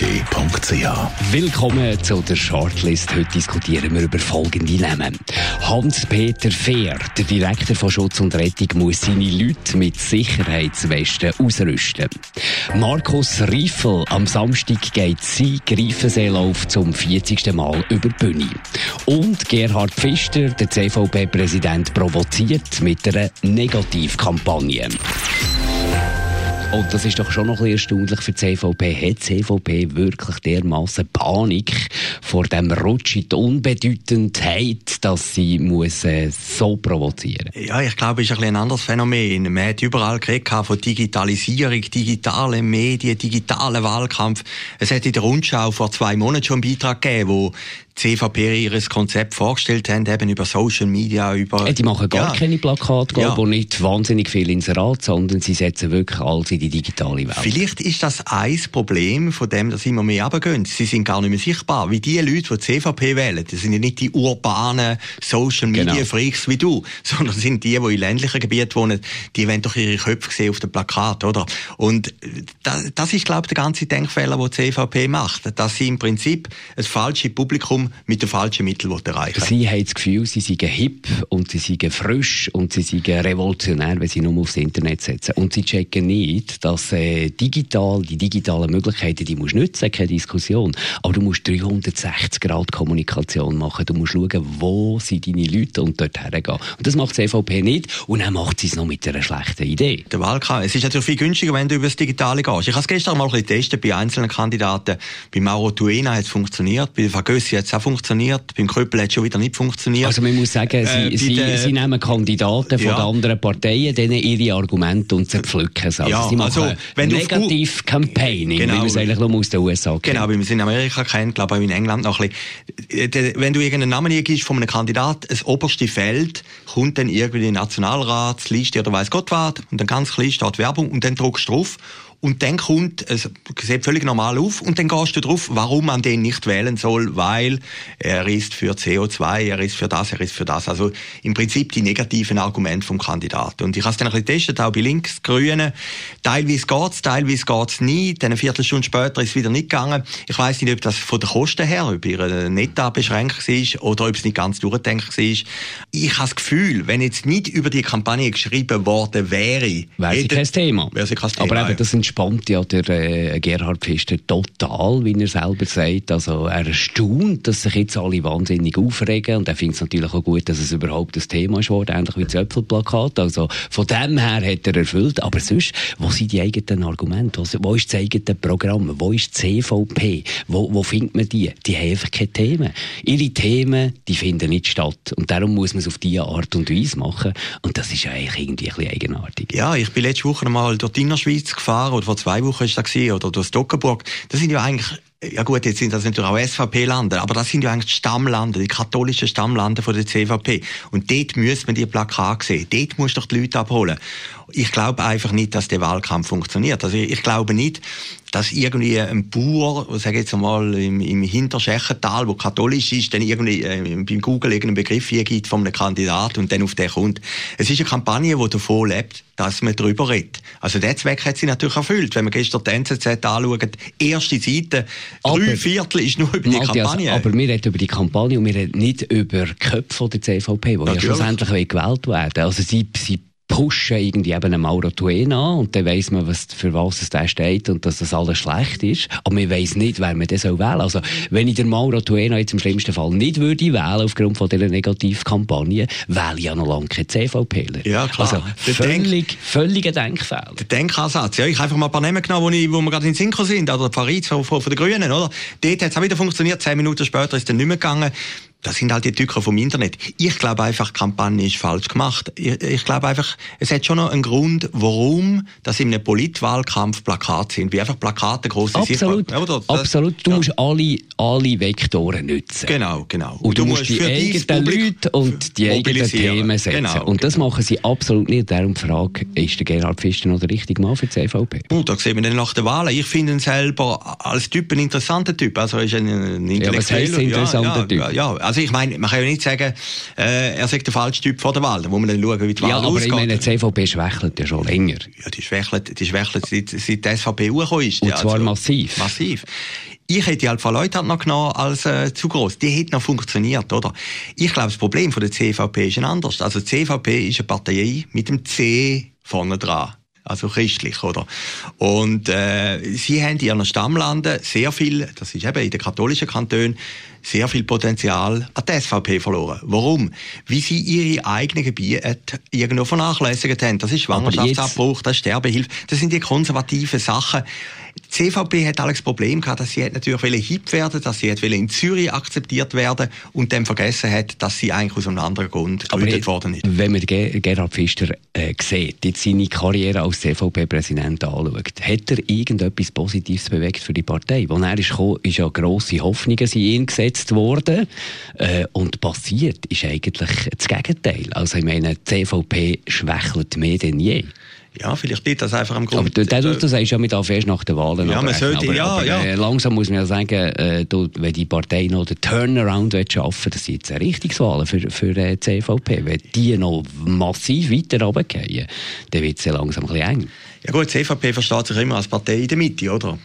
ihkellerag.ch. Willkommen zu der Shortlist. Heute diskutieren wir über folgende Namen. Hans-Peter Fehr, der Direktor von Schutz und Rettung, muss seine Leute mit Sicherheitswesten ausrüsten. Markus Rieffel, am Samstag geht sein Greifenseelauf zum 40. Mal über die Bühne. Und Gerhard Pfister, der CVP-Präsident, provoziert mit einer Negativkampagne. Und das ist doch schon noch ein bisschen erstaunlich für die CVP. Hat die CVP wirklich dermaßen Panik vor dem Rutsch in die Unbedeutendheit, dass sie muss, äh, so provozieren Ja, ich glaube, es ist ein, ein anderes Phänomen. Man hat überall geredet von Digitalisierung, digitale Medien, digitalen Wahlkampf. Es hat in der Rundschau vor zwei Monaten schon einen Beitrag gegeben, wo CVP ihr Konzept vorgestellt haben, eben über Social Media, über... Äh, die machen gar ja. keine Plakate, ja. wo nicht wahnsinnig viel ins Rad, sondern sie setzen wirklich alles in die digitale Welt. Vielleicht ist das ein Problem von dem, dass immer mehr runtergehen. Sie sind gar nicht mehr sichtbar. Wie die Leute, die CVP wählen, das sind ja nicht die urbanen Social Media genau. Freaks wie du, sondern sind die, die in ländlichen Gebieten wohnen, die wollen doch ihre Köpfe sehen auf dem Plakat, oder? Und das, das ist, glaube ich, der ganze Denkfehler, den die CVP macht, dass sie im Prinzip ein falsches Publikum mit den falschen Mitteln erreichen Sie haben das Gefühl, sie seien hip und sie seien frisch und sie seien revolutionär, wenn sie nur aufs Internet setzen. Und sie checken nicht, dass äh, digital, die digitalen Möglichkeiten, die musst du nutzen, keine Diskussion. Aber du musst 360 Grad Kommunikation machen. Du musst schauen, wo sind deine Leute und dort hergehen. Und das macht die CVP nicht. Und dann macht sie es noch mit einer schlechten Idee. Der Wahlkampf. Es ist natürlich viel günstiger, wenn du über das Digitale gehst. Ich habe es gestern mal ein bisschen getestet bei einzelnen Kandidaten. Bei Mauro Tuena hat es funktioniert, bei Fagössi hat es auch funktioniert, beim Köppel hat es schon wieder nicht funktioniert. Also man muss sagen, Sie, äh, Sie, Sie nehmen Kandidaten von ja. den anderen Parteien, denen ihre Argumente und zerpflücken sie. Also ja, Sie machen also, wenn negativ Campaigning, genau, wie man es eigentlich nur aus den USA kennt. Genau, wie man es in Amerika kennt, glaube ich, in England noch ein bisschen. Äh, wenn du irgendeinen Namen gibst von einem Kandidat, das oberste Feld, kommt dann irgendwie die Nationalratsliste oder weiß Gott was, und dann ganz klein steht Werbung, und dann druckst du drauf, und dann kommt, es sieht völlig normal auf, und dann gehst du drauf, warum man den nicht wählen soll, weil er ist für CO2, er ist für das, er ist für das. Also im Prinzip die negativen Argumente vom Kandidaten. Und ich habe es dann ein bisschen getestet, auch bei links, Grünen. Teilweise geht's, teilweise geht's nie. Dann eine Viertelstunde später ist es wieder nicht gegangen. Ich weiß nicht, ob das von den Kosten her, ob ihr Netta beschränkt war oder ob es nicht ganz durchdenkt war. Ich habe das Gefühl, wenn jetzt nicht über die Kampagne geschrieben worden wäre, wäre sie kein Thema. Wäre sie kein Thema. Aber eben, das sind entspannt ja der äh, Gerhard Pfister total, wie er selber sagt. Also er erstaunt, dass sich jetzt alle wahnsinnig aufregen und er findet es natürlich auch gut, dass es überhaupt das Thema ist geworden, ähnlich wie das Äpfelplakat. Also von dem her hat er erfüllt. Aber sonst, wo sind die eigenen Argumente? Wo ist das eigene Programm? Wo ist die CVP? Wo, wo findet man die? Die haben einfach keine Themen. Ihre Themen, die finden nicht statt. Und darum muss man es auf diese Art und Weise machen. Und das ist eigentlich irgendwie ein bisschen eigenartig. Ja, ich bin letzte Woche mal durch die Innerschweiz gefahren oder vor zwei Wochen ist das gewesen, oder durch Stockenburg. Das sind ja eigentlich ja gut, jetzt sind das natürlich auch SVP-Lande, aber das sind ja eigentlich die Stammlande, die katholischen Stammlande von der CVP. Und dort müsste man die Plakate sehen. Dort muss doch die Leute abholen. Ich glaube einfach nicht, dass der Wahlkampf funktioniert. Also ich glaube nicht, dass irgendwie ein Bauer, sage jetzt mal im, im Hinterschächental, wo katholisch ist, dann irgendwie äh, beim Google irgendeinen Begriff hier gibt von einem Kandidat und dann auf den kommt. Es ist eine Kampagne, die davon lebt, dass man darüber redet. Also der Zweck hat sie natürlich erfüllt. Wenn man gestern die NZZ anschaut, erste Seite, drei Viertel ist nur über die Matthias, Kampagne. Aber wir reden über die Kampagne und wir reden nicht über Köpfe der CVP, die ja schlussendlich gewählt werden. Also sie, sie pushen irgendwie eben einen Mauro an und dann weiss man, was, für was es da steht und dass das alles schlecht ist. Aber man weiss nicht, wer man das wählen soll. Also, wenn ich den Mauro Twain jetzt im schlimmsten Fall nicht würde wählen aufgrund von dieser Negativkampagne, wähle ich ja noch lange kein CVPler. Ja, klar. Also, völlig, Denk völliger Denkfehler. Der Denkansatz. Ja, ich habe einfach mal ein paar Namen genommen, wo, ich, wo wir gerade in Synchro sind. Oder Paris von, von, von den Grünen, oder? Dort hat es auch wieder funktioniert. Zehn Minuten später ist es dann nicht mehr gegangen das sind halt die Tücker vom Internet. Ich glaube einfach, die Kampagne ist falsch gemacht. Ich, ich glaube einfach, es hat schon noch einen Grund, warum das in einem Politwahlkampf Plakate sind, wie einfach Plakate große Absolut, Sichtbar das, absolut. Du ja. musst alle, alle Vektoren nutzen. Genau, genau. Und, und du, du, musst die eigenen Leute und die eigenen Themen setzen. Genau, und das genau. machen sie absolut nicht. Darum die Frage, ist der Gerhard Pfister noch der richtige Mann für die CVP? Oh, da sehen wir dann nach der Wahl. Ich finde ihn selber als Typ ein interessanter Typ. Also er ist ein, ein intellektueller... Ja, was heisst interessanter ja, Typ? Ja, ja, also ich meine, man kann ja nicht sagen, äh, er sagt der falsche Typ vor der Wahl. Da muss man dann schauen, wie die Wahl ja, aber ausgeht. ich meine, die CVP schwächelt ja schon länger. Ja, die schwächelt, die schwächelt seit, seit die SVP hochgekommen ist. Und zwar also, massiv. Massiv. Ich hätte die Alpha Leute noch genommen als äh, zu groß. Die hätten noch funktioniert, oder? Ich glaube, das Problem von der CVP ist ein anderes. Also die CVP ist eine Partei mit dem C vorne dran also christlich, oder? Und äh, sie haben in ihren Stammlanden sehr viel, das ist eben in den katholischen Kantonen, sehr viel Potenzial an die SVP verloren. Warum? Wie sie ihre eigenen Gebiete irgendwo vernachlässigt haben. Das ist Schwangerschaftsabbruch, das ist Sterbehilfe. Das sind die konservativen Sachen. Die CVP hat alles Problem gehabt, dass sie natürlich hip werden, dass sie in Zürich akzeptiert werden und dann vergessen hat, dass sie eigentlich aus einem anderen Grund gegründet worden ist. Wenn man Gerhard Pfister äh, sieht, jetzt seine Karriere als CVP-Präsident anschaut, hat er irgendetwas Positives bewegt für die Partei? Als er ist gekommen, ist ja grosse Hoffnungen in ihn gesetzt worden äh, und passiert ist eigentlich das Gegenteil. Also ich meine, die CVP schwächelt mehr denn je. Ja, vielleicht liegt das einfach am Grund. Aber du, du, du sagst ja, mit erst nach den Wahlen. Ja, man sollte, aber, ja, aber, ja. Äh, langsam muss man ja sagen, äh, du, wenn die Partei noch den Turnaround schaffen das sind jetzt eine Richtungswahl für, für äh, die CVP. Wenn die noch massiv weiter runtergehen, dann wird es ja langsam ein bisschen eng. Ja gut, die CVP versteht sich immer als Partei in der Mitte, oder?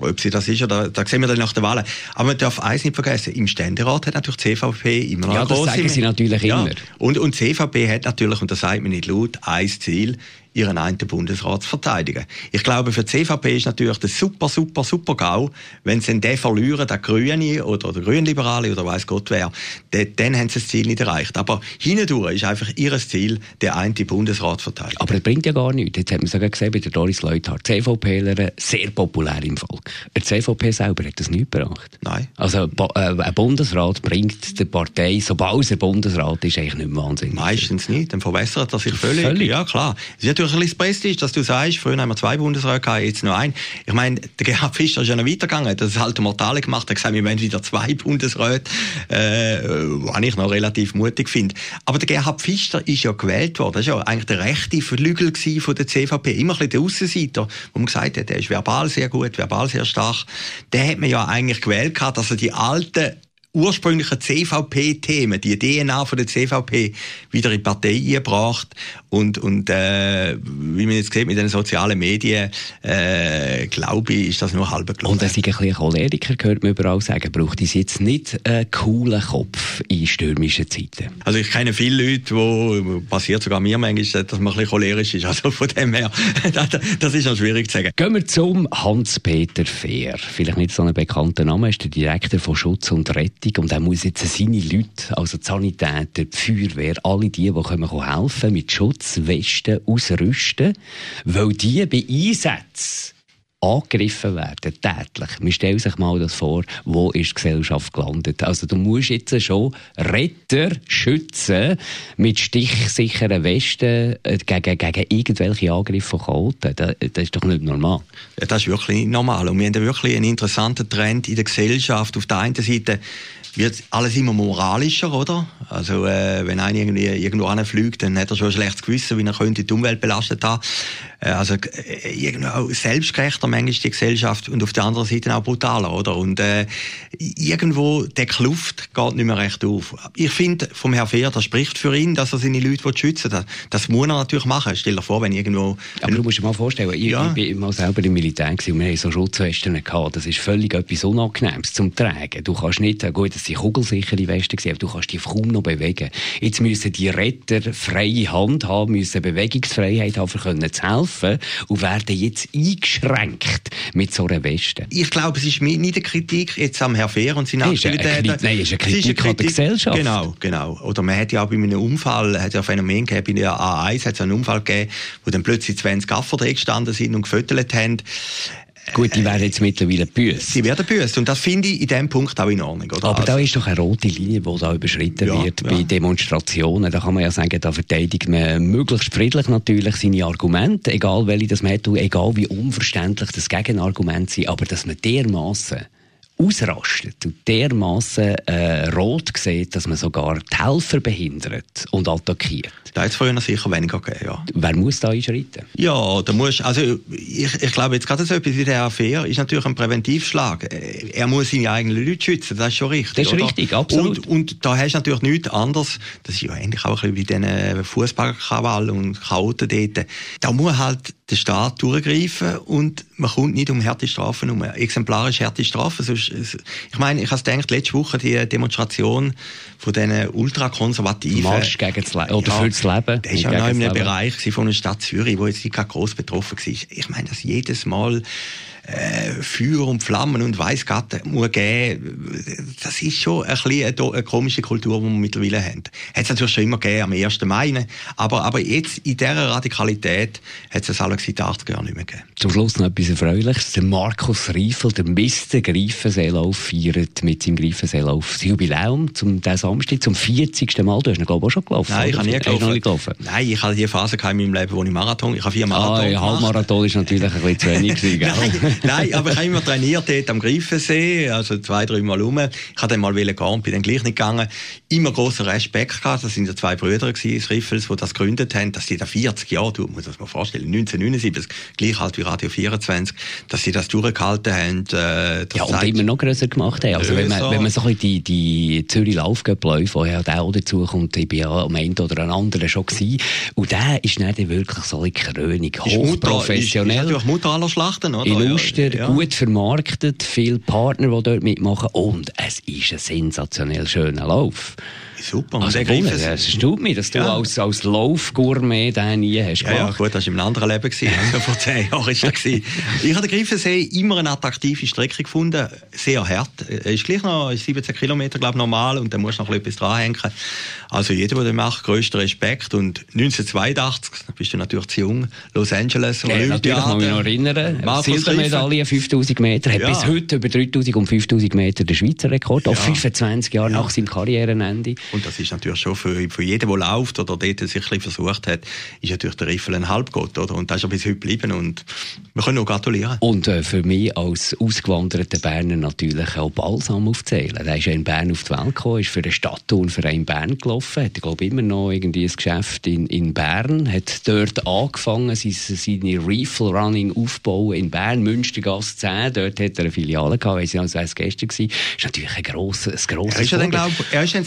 Ob sie das ist, oder, da sehen wir dann nach der Wahlen. Aber man darf eins nicht vergessen, im Ständerat hat natürlich die CVP immer noch ja, eine große... Ja, das sagen sie natürlich ja. immer. Und, und die CVP hat natürlich, und das sagt man nicht laut, ein Ziel, ihren einen Bundesrat zu verteidigen. Ich glaube, für die CVP ist natürlich der super, super, super GAU, wenn sie den verlieren, der Grüne oder der Grünliberale oder weiß Gott wer, dann haben sie das Ziel nicht erreicht. Aber hindurch ist einfach ihr Ziel, der einen Bundesrat zu verteidigen. Aber das bringt ja gar nichts. Jetzt hat man sogar gesehen bei der Doris Leuthard, CVPler sehr populär im Volk. Die CVP selber hat das nicht gebracht. Nein. Also äh, ein Bundesrat bringt der Partei, sobald er Bundesrat ist, eigentlich nicht wahnsinnig. Meistens nicht, dann verwässert er sich völlig. völlig. Ja, klar natürlich ein bisschen Prestige, dass du sagst, früher haben wir zwei Bundesräte gehabt, jetzt noch einen. Ich meine, der Gerhard Fischer ist ja noch weitergegangen, das hat halt Mortale gemacht, er hat gesagt, wir wollen wieder zwei Bundesräte, äh, was ich noch relativ mutig finde. Aber der Gerhard Fischer ist ja gewählt worden, das ist ja eigentlich der rechte Flügel von der CVP, immer ein bisschen der Aussenseiter, wo man gesagt hat, der ist verbal sehr gut, verbal sehr stark. Der hat man ja eigentlich gewählt gehabt, dass er die alten ursprünglichen CVP-Themen, die DNA von der CVP, wieder in die Partei eingebracht und, und äh, wie man jetzt sieht mit den sozialen Medien, äh, glaube ich, ist das nur halb gelungen. Und er ist ein bisschen Choleriker, hört man überall sagen. Braucht es jetzt nicht einen coolen Kopf in stürmischen Zeiten? Also ich kenne viele Leute, wo passiert sogar mir manchmal, dass man ein bisschen cholerisch ist. Also von dem her, das ist noch schwierig zu sagen. Gehen wir zum Hans-Peter Fehr. Vielleicht nicht so ein bekannter Name, ist der Direktor von Schutz und Rettung und er muss jetzt seine Leute, also die Sanitäter, die Feuerwehr, alle die, die können helfen mit Schutz Schutzwesten ausrüsten, weil die bei Einsätzen angegriffen werden, tätlich. Man stellt sich mal das vor, wo ist die Gesellschaft gelandet. Also du musst jetzt schon Retter schützen mit stichsicheren Westen äh, gegen, gegen irgendwelche Angriffe von Chaoten. Das, das, ist doch nicht normal. Ja, das ist wirklich nicht normal. Und wir haben wirklich einen interessanten Trend in der Gesellschaft. Auf der einen Seite wird alles immer moralischer, oder? Also äh, wenn einer irgendwie irgendwo anfliegt, dann hat er schon ein schlechtes Gewissen, wie er könnte die Umwelt belastet haben. Äh, also äh, irgendwo selbstgerechter manchmal die Gesellschaft und auf der anderen Seite auch brutaler, oder? Und äh, irgendwo der Kluft geht nicht mehr recht auf. Ich finde, vom Herrn Fehr, das spricht für ihn, dass er seine Leute schützen will. Das, das muss er natürlich machen. Stell dir vor, wenn irgendwo... Aber du musst dir mal vorstellen, ich, ja. ich bin mal selber im Militär und wir haben so Schutzwesten gehabt. Das ist völlig etwas Unangenehmes zum Tragen. Du kannst nicht, äh, gut, das sind kugelsichere Westen aber du kannst dich kaum noch bewegen. Jetzt müssen die Retter freie Hand haben, müssen Bewegungsfreiheit haben, um zu helfen und werden jetzt eingeschränkt mit so einer Weste. Ich glaube, es ist nicht eine Kritik jetzt am Herrn Fehr und seinen Aktivitäten. Nein, es ist eine Kritik, ist eine Kritik an der Gesellschaft. Genau, genau. Oder man hat ja auch bei einem Unfall, hat ja ein Phänomen gehabt, bei der A1 hat es einen Unfall gegeben, wo dann plötzlich 20 Gaffer drin gestanden sind und gefüttert haben Gut, die werden jetzt mittlerweile büßt. Sie werden büßt und das finde ich in dem Punkt auch in Ordnung. Oder? Aber also, da ist doch eine rote Linie, die da überschritten ja, wird bei Demonstrationen. Da kann man ja sagen, da verteidigt man möglichst friedlich natürlich seine Argumente, egal welche das man hat, egal wie unverständlich das Gegenargument sind, aber dass man dermaßen ausrastet und dermaßen äh, rot sieht, dass man sogar die Helfer behindert und attackiert. Da hat es früher sicher weniger gegeben, ja. Wer muss da einschreiten? Ja, da muss, also ich, ich glaube jetzt gerade so etwas wie der Affair ist natürlich ein Präventivschlag. Er muss seine eigenen Leute schützen, das ist schon richtig. Das ist oder? richtig, absolut. Und, und da hast du natürlich nichts anderes, das ist ja eigentlich auch ein bisschen wie diesen Fußballkrawall und Chaoten dort. Da muss halt der Staat durchgreifen und man kommt nicht um harte Strafen um. Exemplarisch harte Strafen. Sonst, ich meine, ich habe gedacht, letzte Woche die Demonstration von diesen ultrakonservativen... Marsch gegen das Leben, oder ja, für das Leben. Der ist ja noch in einem Bereich von der Stadt Zürich, wo jetzt nicht groß betroffen war. Ich meine, dass jedes Mal äh, Feuer und Flammen und weiss Gott muss geben. Das ist schon ein bisschen eine, eine komische Kultur, die wir mittlerweile haben. Hat es natürlich schon immer gegeben, am 1. Mai, aber, aber jetzt in dieser Radikalität hat es das alle seit 80 Jahren nicht mehr gegeben. Zum Schluss noch etwas Erfreuliches. Der Markus Riefel, der Mr. Greifenseelauf, feiert mit seinem Greifenseelauf das Jubiläum zum Samstag, zum 40. Mal. Du hast ihn, glaube ich, auch schon gelaufen. Nein, ich habe nie gelaufen. gelaufen. Nein, ich habe die Phase in meinem Leben, wo ich Marathon, ich habe vier Marathon ah, ja, Halbmarathon ist natürlich ein bisschen zu wenig gewesen, Nein, aber ich habe immer trainiert dort am Greifensee, also zwei, drei Mal rum. Ich habe dann mal gehen und bin dann gleich nicht gegangen. Immer großer Respekt gehabt. Das sind ja zwei Brüder gewesen, Riffels, die das gegründet haben, dass sie da 40 Jahre, du musst das mal vorstellen, 1979, gleich halt wie Radio 24, dass sie das durchgehalten haben. Äh, ja, und immer noch grösser gemacht haben. Also, wenn man, wenn man so ein die, die Zürich Laufgöppläufe, wo ja auch dazu kommt, ich bin ja am einen oder an anderen schon gewesen. Und der ist dann wirklich so eine Krönung, hochprofessionell. Ist, ist, ist natürlich Mutter aller Schlachten, oder? Illuster, ja. gut vermarktet, viele Partner, die dort mitmachen und es ist ein sensationell schöner Lauf. Super. Also, Wunder, es erstaunt mich, dass du ja. als, als Laufgourmet den nie hast ja, ja, gut, das war im anderen Leben. Gewesen. Also vor zehn Jahren war das. Gewesen. Ich habe den Griffensee immer eine attraktive Strecke gefunden. Sehr hart. Ist gleich noch 17 Kilometer, glaube ich, normal. Und dann musst du noch etwas dranhängen. Also jeder, der das macht, größter Respekt. Und 1982, da bist du natürlich zu jung, Los Angeles und ja, Natürlich kann mich noch erinnern. Silbermedaille, 5000 Meter. Hat ja. bis heute über 3000 und 5000 Meter den Schweizer Rekord. Auch 25 Jahre nach seinem Karrierenende. Und das ist natürlich schon für, für jeden, der läuft oder dort sich ein bisschen versucht hat, ist natürlich der Riffel ein Halbgott, oder? Und das ist ja bis heute geblieben und wir können nur gratulieren. Und äh, für mich als ausgewanderter Berner natürlich auch Balsam aufzählen. Der ist ja in Bern auf die Welt gekommen, ist für den Stadtturnverein Bern gelaufen, hat, glaube immer noch irgendwie ein Geschäft in, in Bern, hat dort angefangen, seine, seine Refill Running aufbauen in Bern, Münstergasse 10, dort hat er eine Filiale gehabt, weil sie als gestern war. Das ist natürlich ein grosses, ein grosses er ist ja dann, glaub, er ist dann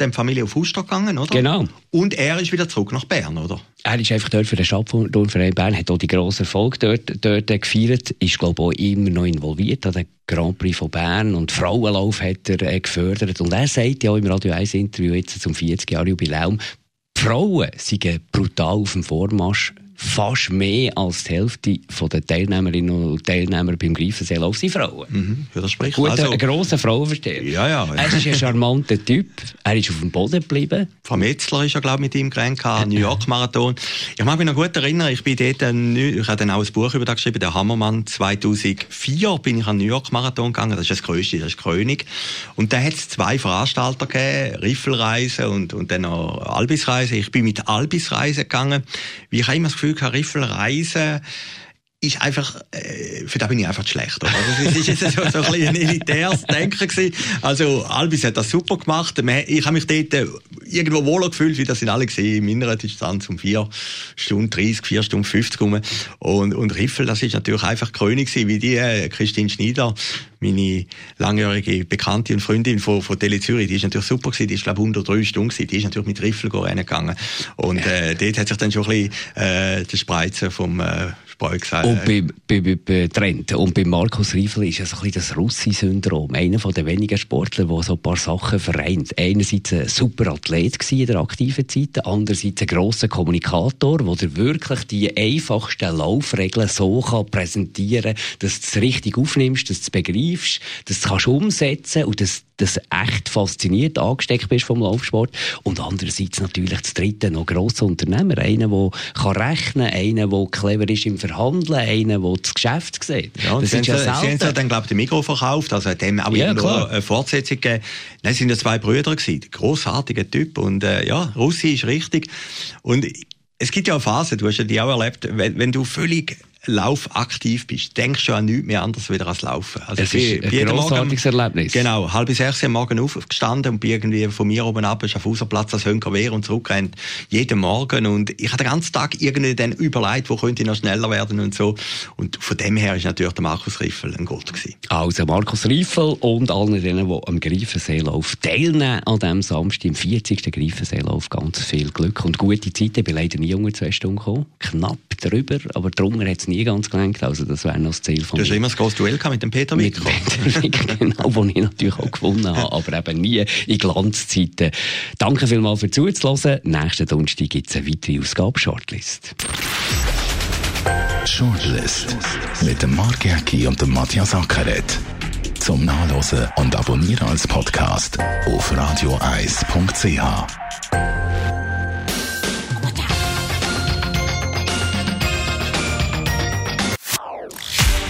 der Familie auf Fuster gegangen, oder? Genau. Und er ist wieder zurück nach Bern, oder? Er ist einfach dort für den Stadtverein Bern, hat auch die grossen Erfolge dort, dort gefeiert, ist, glaube ich, auch immer noch involviert an den Grand Prix von Bern und Frauenlauf hat er äh, gefördert. Und er sagt ja auch im Radio 1 Interview jetzt zum 40 Jahre Jubiläum, die Frauen sind brutal auf dem Vormarsch fast mehr als die Hälfte der Teilnehmerinnen und Teilnehmer beim Greifenseelauf sind Frauen. Mhm. Ja, das spricht. Gut, also, ein grosser Frauenversteher. Ja, ja. Er ist ein charmanter Typ. Er ist auf dem Boden geblieben. Frau Metzler ist ja, glaube ich, mit ihm gerannt, New York Marathon. Ich mag mich noch gut erinnern, ich bin dort, ich habe dann auch ein Buch über das geschrieben, der Hammermann. 2004 bin ich an New York Marathon gegangen. Das ist das Größte, das ist König. Und da hat es zwei Veranstalter gegeben, Riffelreise und, und dann noch Albisreise. Ich bin mit Albisreise gegangen. Wie ich habe immer das Gefühl, Gefühl, Riffel reisen ist einfach, äh, für da bin ich einfach schlecht. Oder? Also, es ist jetzt so, so ein, ein elitäres Denken gewesen. Also, Albis hat das super gemacht. Ich habe mich dort äh, irgendwo wohler gefühlt, wie das sind alle gesehen, in meiner Distanz um vier Stunden 30, vier Stunden 50 rum. Und, und Riffel, das ist natürlich einfach König gewesen, wie die, äh, Christine Schneider, meine langjährige Bekannte und Freundin von, von Tele Zürich, die ist natürlich super gewesen, die ist, glaube ich, unter drei Stunden gewesen, die ist natürlich mit Riffel gegangen. Und, äh, dort hat sich dann schon ein bisschen, äh, der Spreizen vom, äh, gesagt. Und bei, bei, bei, bei Trent und bei Markus Riefel ist es ein bisschen das Russi-Syndrom. Einer der wenigen Sportler, der so ein paar Sachen vereint. Einerseits ein super Athlet Athlet in der aktiven Zeit, andererseits ein grosser Kommunikator, der wirklich die einfachsten Laufregeln so kann präsentieren kann, dass du es richtig aufnimmst, dass du es begreifst, dass du es umsetzen kannst und dass das echt fasziniert angesteckt bist vom Laufsport. Und andererseits natürlich das dritte noch grosser Unternehmer. Einer, der kann rechnen kann, einer, der clever ist im Verhandeln, einer, der das Geschäft sieht. Ja, das ist ja Sie haben ja dann, glaube ich, den Mikro verkauft, also hat dem auch ja, eine Fortsetzung gegeben. Nein, es sind ja zwei Brüder gewesen. Grossartiger Typ. Und äh, ja, Russi ist richtig. Und es gibt ja auch Phasen, du hast ja die auch erlebt, wenn, wenn du völlig laufaktiv bist, denkst du an nichts mehr anderes wieder als Laufen. Also es ist ein großartiges Erlebnis. Genau, halb sechs am Morgen aufgestanden und bin irgendwie von mir oben ab auf Außerplatz als Hönker Wehr und zurückrennt jeden Morgen und ich habe den ganzen Tag irgendwie dann überlegt, wo könnte ich noch schneller werden und so und von dem her ist natürlich der Markus Riffel ein Gott gewesen. Also Markus Riffel und allen denen, die am Greifenseelauf teilnehmen an diesem Samstag, im 40. Greifenseelauf, ganz viel Glück und gute Zeit. Ich bin leider nie unter zwei Stunden gekommen, knapp drüber, aber drunter hat es nie ganz gelenkt. Also das wäre noch das Ziel von Du hast immer das große Duell mit dem Peter Peter genau, wo ich natürlich auch gewonnen habe, aber eben nie in Glanzzeiten. Danke vielmals für zuzuhören. Nächsten Donnerstag gibt es eine weitere Ausgabe Shortlist. Shortlist mit dem Mark Jäcki und dem Matthias Ackeret. Zum Nachlesen und Abonnieren als Podcast auf radioeis.ch.